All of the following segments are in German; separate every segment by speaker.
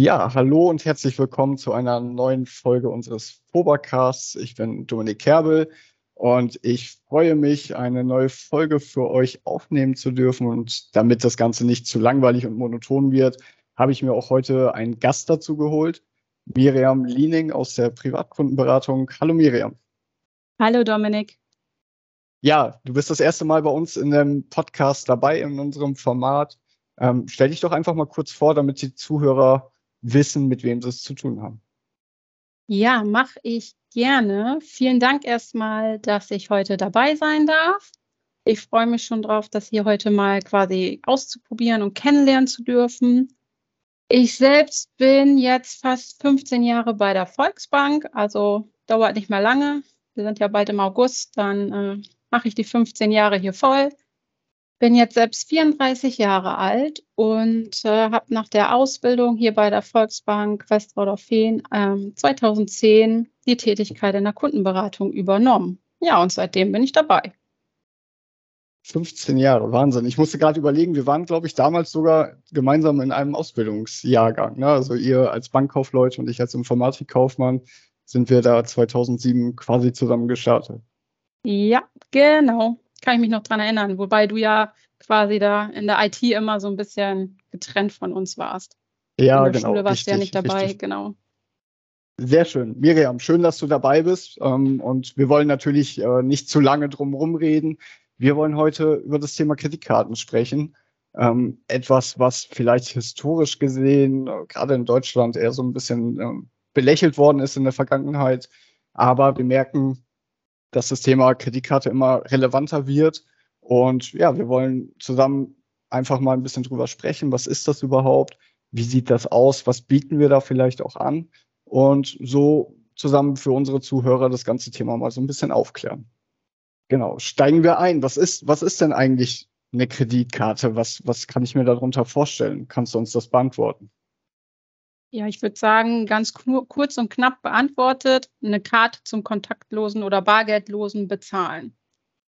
Speaker 1: Ja, hallo und herzlich willkommen zu einer neuen Folge unseres Fobercasts. Ich bin Dominik Kerbel und ich freue mich, eine neue Folge für euch aufnehmen zu dürfen. Und damit das Ganze nicht zu langweilig und monoton wird, habe ich mir auch heute einen Gast dazu geholt, Miriam Liening aus der Privatkundenberatung. Hallo Miriam.
Speaker 2: Hallo Dominik.
Speaker 1: Ja, du bist das erste Mal bei uns in dem Podcast dabei, in unserem Format. Ähm, stell dich doch einfach mal kurz vor, damit die Zuhörer wissen, mit wem sie es zu tun haben.
Speaker 2: Ja, mache ich gerne. Vielen Dank erstmal, dass ich heute dabei sein darf. Ich freue mich schon drauf, das hier heute mal quasi auszuprobieren und kennenlernen zu dürfen. Ich selbst bin jetzt fast 15 Jahre bei der Volksbank, also dauert nicht mehr lange. Wir sind ja bald im August, dann äh, mache ich die 15 Jahre hier voll. Bin jetzt selbst 34 Jahre alt und äh, habe nach der Ausbildung hier bei der Volksbank Westrauder-Fehn ähm, 2010 die Tätigkeit in der Kundenberatung übernommen. Ja, und seitdem bin ich dabei.
Speaker 1: 15 Jahre, Wahnsinn. Ich musste gerade überlegen, wir waren, glaube ich, damals sogar gemeinsam in einem Ausbildungsjahrgang. Ne? Also ihr als Bankkaufleute und ich als Informatikkaufmann sind wir da 2007 quasi zusammen gestartet.
Speaker 2: Ja, genau kann ich mich noch dran erinnern, wobei du ja quasi da in der IT immer so ein bisschen getrennt von uns warst.
Speaker 1: Ja,
Speaker 2: in
Speaker 1: der genau.
Speaker 2: Schule warst du ja nicht dabei, richtig. genau.
Speaker 1: Sehr schön. Miriam, schön, dass du dabei bist. Ähm, und wir wollen natürlich äh, nicht zu lange drum reden. Wir wollen heute über das Thema Kreditkarten sprechen. Ähm, etwas, was vielleicht historisch gesehen, äh, gerade in Deutschland, eher so ein bisschen ähm, belächelt worden ist in der Vergangenheit. Aber wir merken, dass das Thema Kreditkarte immer relevanter wird. Und ja, wir wollen zusammen einfach mal ein bisschen drüber sprechen. Was ist das überhaupt? Wie sieht das aus? Was bieten wir da vielleicht auch an? Und so zusammen für unsere Zuhörer das ganze Thema mal so ein bisschen aufklären. Genau, steigen wir ein. Was ist, was ist denn eigentlich eine Kreditkarte? Was, was kann ich mir darunter vorstellen? Kannst du uns das beantworten?
Speaker 2: Ja, ich würde sagen, ganz kurz und knapp beantwortet, eine Karte zum kontaktlosen oder bargeldlosen Bezahlen.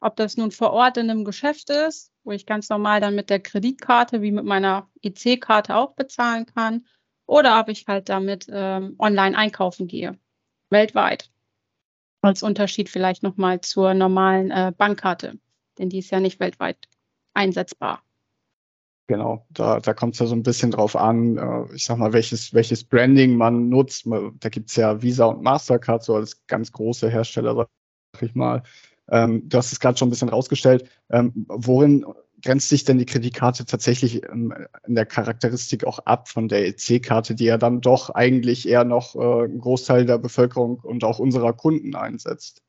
Speaker 2: Ob das nun vor Ort in einem Geschäft ist, wo ich ganz normal dann mit der Kreditkarte wie mit meiner EC-Karte auch bezahlen kann, oder ob ich halt damit ähm, online einkaufen gehe, weltweit. Als Unterschied vielleicht nochmal zur normalen äh, Bankkarte, denn die ist ja nicht weltweit einsetzbar.
Speaker 1: Genau, da, da kommt es ja so ein bisschen drauf an, äh, ich sag mal, welches, welches Branding man nutzt. Da gibt's ja Visa und Mastercard, so als ganz große Hersteller, sag ich mal. Ähm, du hast es gerade schon ein bisschen rausgestellt. Ähm, worin grenzt sich denn die Kreditkarte tatsächlich ähm, in der Charakteristik auch ab von der EC-Karte, die ja dann doch eigentlich eher noch äh, einen Großteil der Bevölkerung und auch unserer Kunden einsetzt?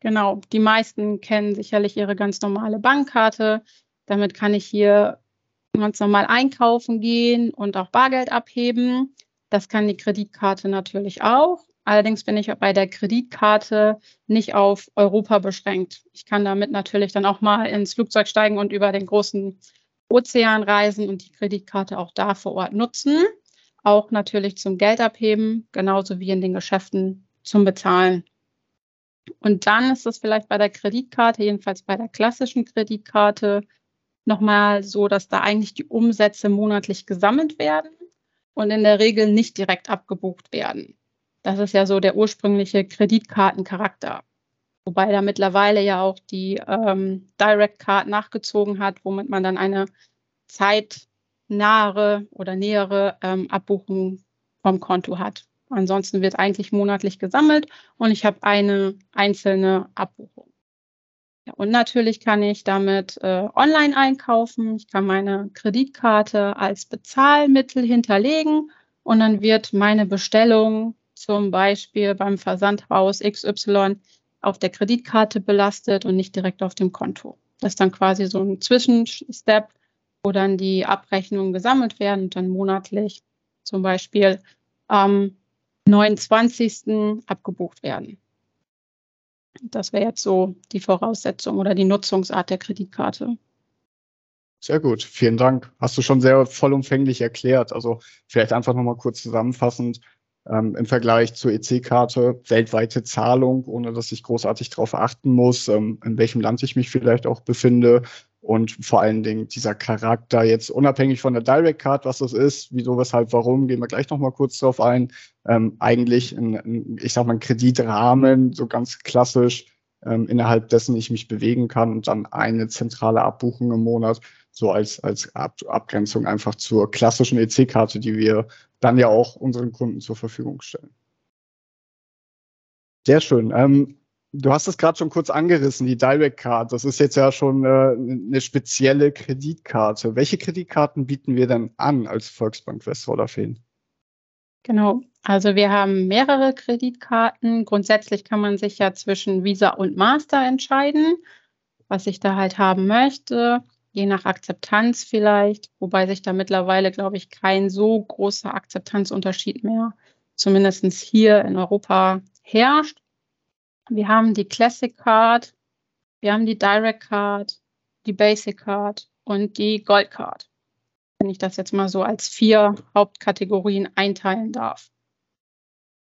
Speaker 2: Genau, die meisten kennen sicherlich ihre ganz normale Bankkarte. Damit kann ich hier ganz normal einkaufen gehen und auch Bargeld abheben. Das kann die Kreditkarte natürlich auch. Allerdings bin ich bei der Kreditkarte nicht auf Europa beschränkt. Ich kann damit natürlich dann auch mal ins Flugzeug steigen und über den großen Ozean reisen und die Kreditkarte auch da vor Ort nutzen. Auch natürlich zum Geld abheben, genauso wie in den Geschäften zum Bezahlen. Und dann ist es vielleicht bei der Kreditkarte, jedenfalls bei der klassischen Kreditkarte, nochmal so, dass da eigentlich die Umsätze monatlich gesammelt werden und in der Regel nicht direkt abgebucht werden. Das ist ja so der ursprüngliche Kreditkartencharakter. Wobei da mittlerweile ja auch die ähm, Direct Card nachgezogen hat, womit man dann eine zeitnahe oder nähere ähm, Abbuchung vom Konto hat. Ansonsten wird eigentlich monatlich gesammelt und ich habe eine einzelne Abbuchung. Ja, und natürlich kann ich damit äh, online einkaufen. Ich kann meine Kreditkarte als Bezahlmittel hinterlegen und dann wird meine Bestellung zum Beispiel beim Versandhaus XY auf der Kreditkarte belastet und nicht direkt auf dem Konto. Das ist dann quasi so ein Zwischenstep, wo dann die Abrechnungen gesammelt werden und dann monatlich zum Beispiel am 29. abgebucht werden. Das wäre jetzt so die Voraussetzung oder die Nutzungsart der Kreditkarte.
Speaker 1: Sehr gut, vielen Dank. Hast du schon sehr vollumfänglich erklärt. Also vielleicht einfach nochmal kurz zusammenfassend. Ähm, Im Vergleich zur EC-Karte weltweite Zahlung, ohne dass ich großartig darauf achten muss, ähm, in welchem Land ich mich vielleicht auch befinde. Und vor allen Dingen dieser Charakter jetzt unabhängig von der Direct Card, was das ist, wieso, weshalb, warum, gehen wir gleich nochmal kurz drauf ein. Ähm, eigentlich ein, ein, ich sag mal, ein Kreditrahmen, so ganz klassisch, ähm, innerhalb dessen ich mich bewegen kann und dann eine zentrale Abbuchung im Monat, so als, als Ab Abgrenzung einfach zur klassischen EC-Karte, die wir dann ja auch unseren Kunden zur Verfügung stellen. Sehr schön. Ähm, Du hast es gerade schon kurz angerissen, die Direct Card. Das ist jetzt ja schon äh, eine spezielle Kreditkarte. Welche Kreditkarten bieten wir denn an als Volksbank Westfalen?
Speaker 2: Genau. Also wir haben mehrere Kreditkarten. Grundsätzlich kann man sich ja zwischen Visa und Master entscheiden, was ich da halt haben möchte, je nach Akzeptanz vielleicht, wobei sich da mittlerweile, glaube ich, kein so großer Akzeptanzunterschied mehr, zumindest hier in Europa, herrscht. Wir haben die Classic Card, wir haben die Direct Card, die Basic Card und die Gold Card. Wenn ich das jetzt mal so als vier Hauptkategorien einteilen darf.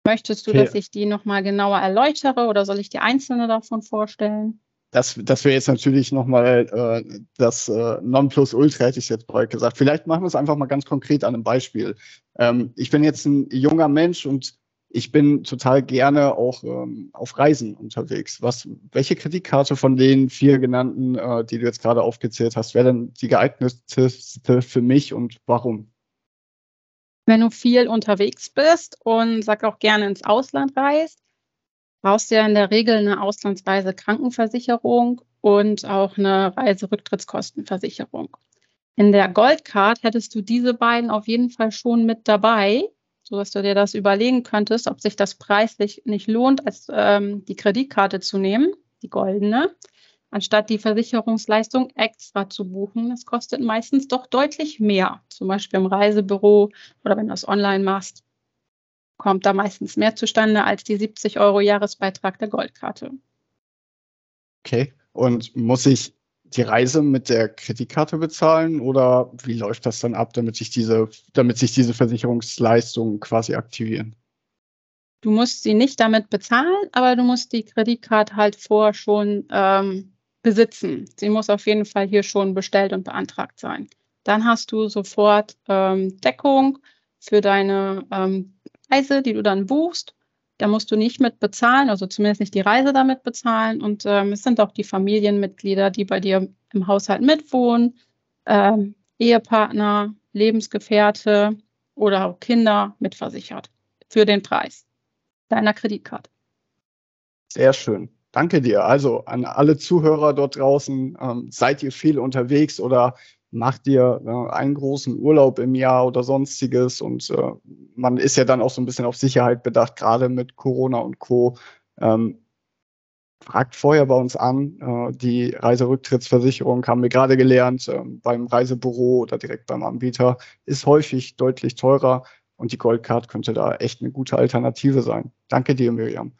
Speaker 2: Möchtest du, okay. dass ich die nochmal genauer erläutere oder soll ich die einzelne davon vorstellen?
Speaker 1: Das, das wäre jetzt natürlich nochmal äh, das äh, Nonplusultra, hätte ich jetzt bald gesagt. Vielleicht machen wir es einfach mal ganz konkret an einem Beispiel. Ähm, ich bin jetzt ein junger Mensch und ich bin total gerne auch ähm, auf Reisen unterwegs. Was, welche Kreditkarte von den vier genannten, äh, die du jetzt gerade aufgezählt hast, wäre denn die geeignetste für mich und warum?
Speaker 2: Wenn du viel unterwegs bist und sag auch gerne ins Ausland reist, brauchst du ja in der Regel eine Auslandsreise Krankenversicherung und auch eine Reiserücktrittskostenversicherung. In der Goldcard hättest du diese beiden auf jeden Fall schon mit dabei so dass du dir das überlegen könntest, ob sich das preislich nicht lohnt, als ähm, die Kreditkarte zu nehmen, die goldene, anstatt die Versicherungsleistung extra zu buchen. Das kostet meistens doch deutlich mehr, zum Beispiel im Reisebüro oder wenn du es online machst, kommt da meistens mehr zustande als die 70 Euro Jahresbeitrag der Goldkarte.
Speaker 1: Okay, und muss ich die Reise mit der Kreditkarte bezahlen oder wie läuft das dann ab, damit sich diese, damit sich diese Versicherungsleistungen quasi aktivieren?
Speaker 2: Du musst sie nicht damit bezahlen, aber du musst die Kreditkarte halt vorher schon ähm, besitzen. Sie muss auf jeden Fall hier schon bestellt und beantragt sein. Dann hast du sofort ähm, Deckung für deine ähm, Reise, die du dann buchst. Da musst du nicht mit bezahlen, also zumindest nicht die Reise damit bezahlen. Und ähm, es sind auch die Familienmitglieder, die bei dir im Haushalt mitwohnen, ähm, Ehepartner, Lebensgefährte oder auch Kinder mitversichert für den Preis deiner Kreditkarte.
Speaker 1: Sehr schön. Danke dir. Also an alle Zuhörer dort draußen, ähm, seid ihr viel unterwegs oder macht ihr äh, einen großen Urlaub im Jahr oder sonstiges und äh, man ist ja dann auch so ein bisschen auf Sicherheit bedacht, gerade mit Corona und Co. Ähm, fragt vorher bei uns an. Äh, die Reiserücktrittsversicherung haben wir gerade gelernt, äh, beim Reisebüro oder direkt beim Anbieter ist häufig deutlich teurer und die Goldcard könnte da echt eine gute Alternative sein. Danke dir, Miriam.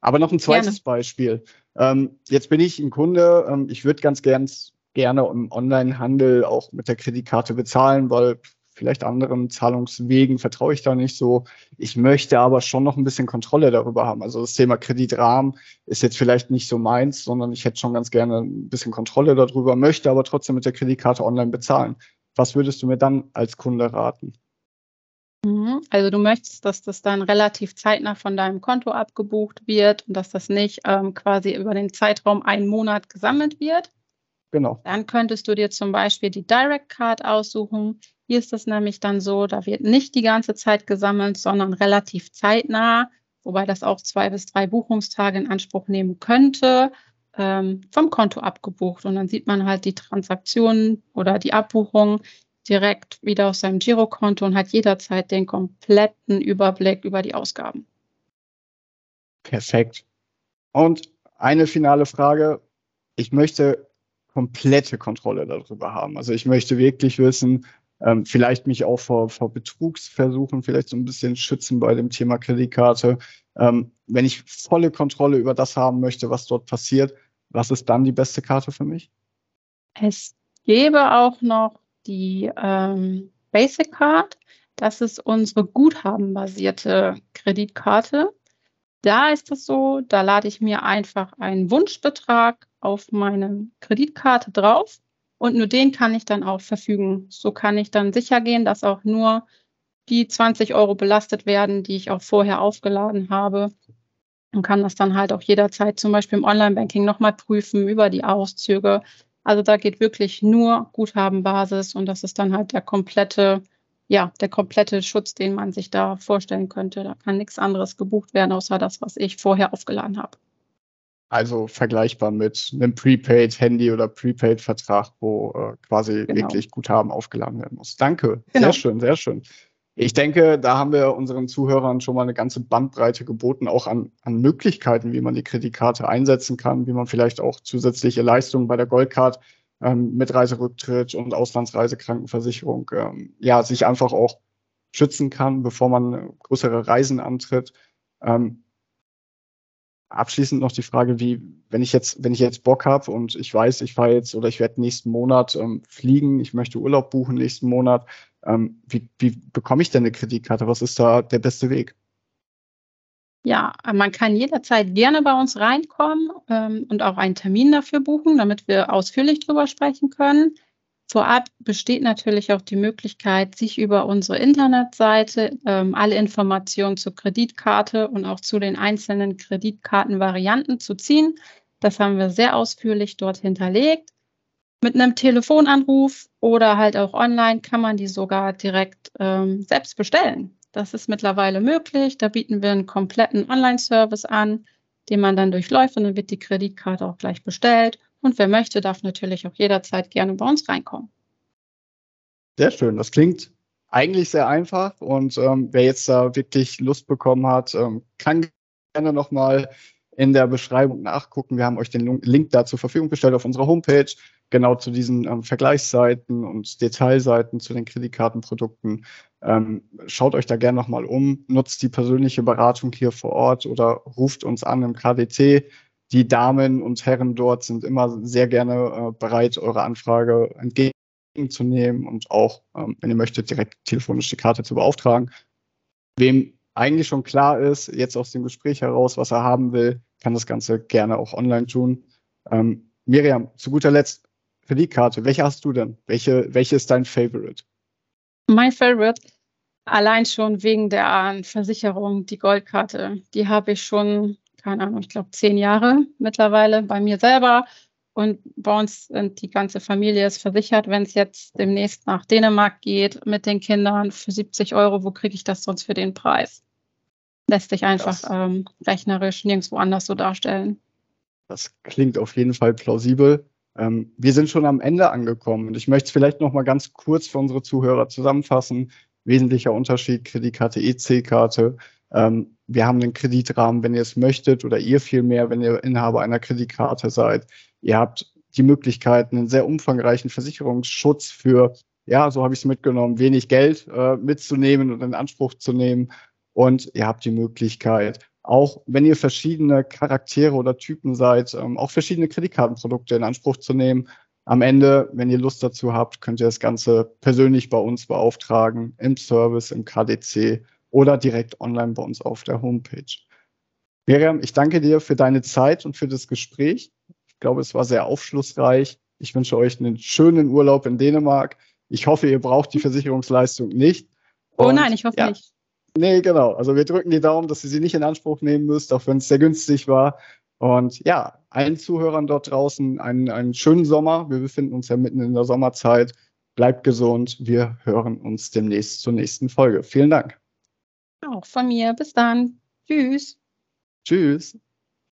Speaker 1: Aber noch ein zweites Gerne. Beispiel. Ähm, jetzt bin ich ein Kunde, ähm, ich würde ganz gern gerne im Onlinehandel auch mit der Kreditkarte bezahlen, weil vielleicht anderen Zahlungswegen vertraue ich da nicht so. Ich möchte aber schon noch ein bisschen Kontrolle darüber haben. Also das Thema Kreditrahmen ist jetzt vielleicht nicht so meins, sondern ich hätte schon ganz gerne ein bisschen Kontrolle darüber, möchte aber trotzdem mit der Kreditkarte online bezahlen. Was würdest du mir dann als Kunde raten?
Speaker 2: Mhm. Also du möchtest, dass das dann relativ zeitnah von deinem Konto abgebucht wird und dass das nicht ähm, quasi über den Zeitraum einen Monat gesammelt wird. Genau. Dann könntest du dir zum Beispiel die Direct Card aussuchen. Hier ist es nämlich dann so, da wird nicht die ganze Zeit gesammelt, sondern relativ zeitnah, wobei das auch zwei bis drei Buchungstage in Anspruch nehmen könnte, ähm, vom Konto abgebucht. Und dann sieht man halt die Transaktionen oder die Abbuchung direkt wieder auf seinem Girokonto und hat jederzeit den kompletten Überblick über die Ausgaben.
Speaker 1: Perfekt. Und eine finale Frage. Ich möchte komplette Kontrolle darüber haben. Also ich möchte wirklich wissen, ähm, vielleicht mich auch vor, vor Betrugsversuchen vielleicht so ein bisschen schützen bei dem Thema Kreditkarte. Ähm, wenn ich volle Kontrolle über das haben möchte, was dort passiert, was ist dann die beste Karte für mich?
Speaker 2: Es gäbe auch noch die ähm, Basic Card. Das ist unsere guthabenbasierte Kreditkarte. Da ist es so, da lade ich mir einfach einen Wunschbetrag auf meine Kreditkarte drauf und nur den kann ich dann auch verfügen. So kann ich dann sicher gehen, dass auch nur die 20 Euro belastet werden, die ich auch vorher aufgeladen habe und kann das dann halt auch jederzeit zum Beispiel im Online-Banking nochmal prüfen über die Auszüge. Also da geht wirklich nur Guthabenbasis und das ist dann halt der komplette, ja, der komplette Schutz, den man sich da vorstellen könnte. Da kann nichts anderes gebucht werden, außer das, was ich vorher aufgeladen habe.
Speaker 1: Also vergleichbar mit einem Prepaid-Handy oder Prepaid-Vertrag, wo äh, quasi genau. wirklich Guthaben aufgeladen werden muss. Danke. Genau. Sehr schön, sehr schön. Ich denke, da haben wir unseren Zuhörern schon mal eine ganze Bandbreite geboten, auch an, an Möglichkeiten, wie man die Kreditkarte einsetzen kann, wie man vielleicht auch zusätzliche Leistungen bei der Goldcard ähm, mit Reiserücktritt und Auslandsreisekrankenversicherung ähm, ja sich einfach auch schützen kann, bevor man größere Reisen antritt. Ähm, abschließend noch die Frage, wie, wenn ich jetzt, wenn ich jetzt Bock habe und ich weiß, ich fahre jetzt oder ich werde nächsten Monat ähm, fliegen, ich möchte Urlaub buchen nächsten Monat, ähm, wie, wie bekomme ich denn eine Kreditkarte? Was ist da der beste Weg?
Speaker 2: Ja, man kann jederzeit gerne bei uns reinkommen ähm, und auch einen Termin dafür buchen, damit wir ausführlich drüber sprechen können. Vorab besteht natürlich auch die Möglichkeit, sich über unsere Internetseite ähm, alle Informationen zur Kreditkarte und auch zu den einzelnen Kreditkartenvarianten zu ziehen. Das haben wir sehr ausführlich dort hinterlegt. Mit einem Telefonanruf oder halt auch online kann man die sogar direkt ähm, selbst bestellen. Das ist mittlerweile möglich. Da bieten wir einen kompletten Online-Service an, den man dann durchläuft und dann wird die Kreditkarte auch gleich bestellt. Und wer möchte, darf natürlich auch jederzeit gerne bei uns reinkommen.
Speaker 1: Sehr schön. Das klingt eigentlich sehr einfach. Und ähm, wer jetzt da wirklich Lust bekommen hat, ähm, kann gerne nochmal in der Beschreibung nachgucken. Wir haben euch den Link da zur Verfügung gestellt auf unserer Homepage, genau zu diesen ähm, Vergleichsseiten und Detailseiten zu den Kreditkartenprodukten. Ähm, schaut euch da gerne nochmal um, nutzt die persönliche Beratung hier vor Ort oder ruft uns an im KDT die Damen und Herren dort sind immer sehr gerne äh, bereit, eure Anfrage entgegenzunehmen und auch, ähm, wenn ihr möchtet, direkt telefonisch die Karte zu beauftragen. Wem eigentlich schon klar ist, jetzt aus dem Gespräch heraus, was er haben will, kann das Ganze gerne auch online tun. Ähm, Miriam, zu guter Letzt für die Karte, welche hast du denn? Welche, welche ist dein Favorite?
Speaker 2: Mein Favorite, allein schon wegen der Versicherung, die Goldkarte, die habe ich schon keine Ahnung, ich glaube zehn Jahre mittlerweile bei mir selber. Und bei uns sind die ganze Familie ist versichert. Wenn es jetzt demnächst nach Dänemark geht mit den Kindern für 70 Euro, wo kriege ich das sonst für den Preis? Lässt sich einfach ähm, rechnerisch nirgendwo anders so darstellen.
Speaker 1: Das klingt auf jeden Fall plausibel. Ähm, wir sind schon am Ende angekommen und ich möchte es vielleicht noch mal ganz kurz für unsere Zuhörer zusammenfassen. Wesentlicher Unterschied Kreditkarte, EC-Karte. Ähm, wir haben einen Kreditrahmen, wenn ihr es möchtet, oder ihr vielmehr, wenn ihr Inhaber einer Kreditkarte seid. Ihr habt die Möglichkeit, einen sehr umfangreichen Versicherungsschutz für, ja, so habe ich es mitgenommen, wenig Geld äh, mitzunehmen und in Anspruch zu nehmen. Und ihr habt die Möglichkeit, auch wenn ihr verschiedene Charaktere oder Typen seid, ähm, auch verschiedene Kreditkartenprodukte in Anspruch zu nehmen. Am Ende, wenn ihr Lust dazu habt, könnt ihr das Ganze persönlich bei uns beauftragen, im Service, im KDC oder direkt online bei uns auf der Homepage. Miriam, ich danke dir für deine Zeit und für das Gespräch. Ich glaube, es war sehr aufschlussreich. Ich wünsche euch einen schönen Urlaub in Dänemark. Ich hoffe, ihr braucht die Versicherungsleistung nicht.
Speaker 2: Und, oh nein, ich hoffe ja, nicht.
Speaker 1: Nee, genau. Also wir drücken die Daumen, dass ihr sie nicht in Anspruch nehmen müsst, auch wenn es sehr günstig war. Und ja, allen Zuhörern dort draußen einen, einen schönen Sommer. Wir befinden uns ja mitten in der Sommerzeit. Bleibt gesund. Wir hören uns demnächst zur nächsten Folge. Vielen Dank.
Speaker 2: Auch von mir. Bis dann. Tschüss.
Speaker 1: Tschüss.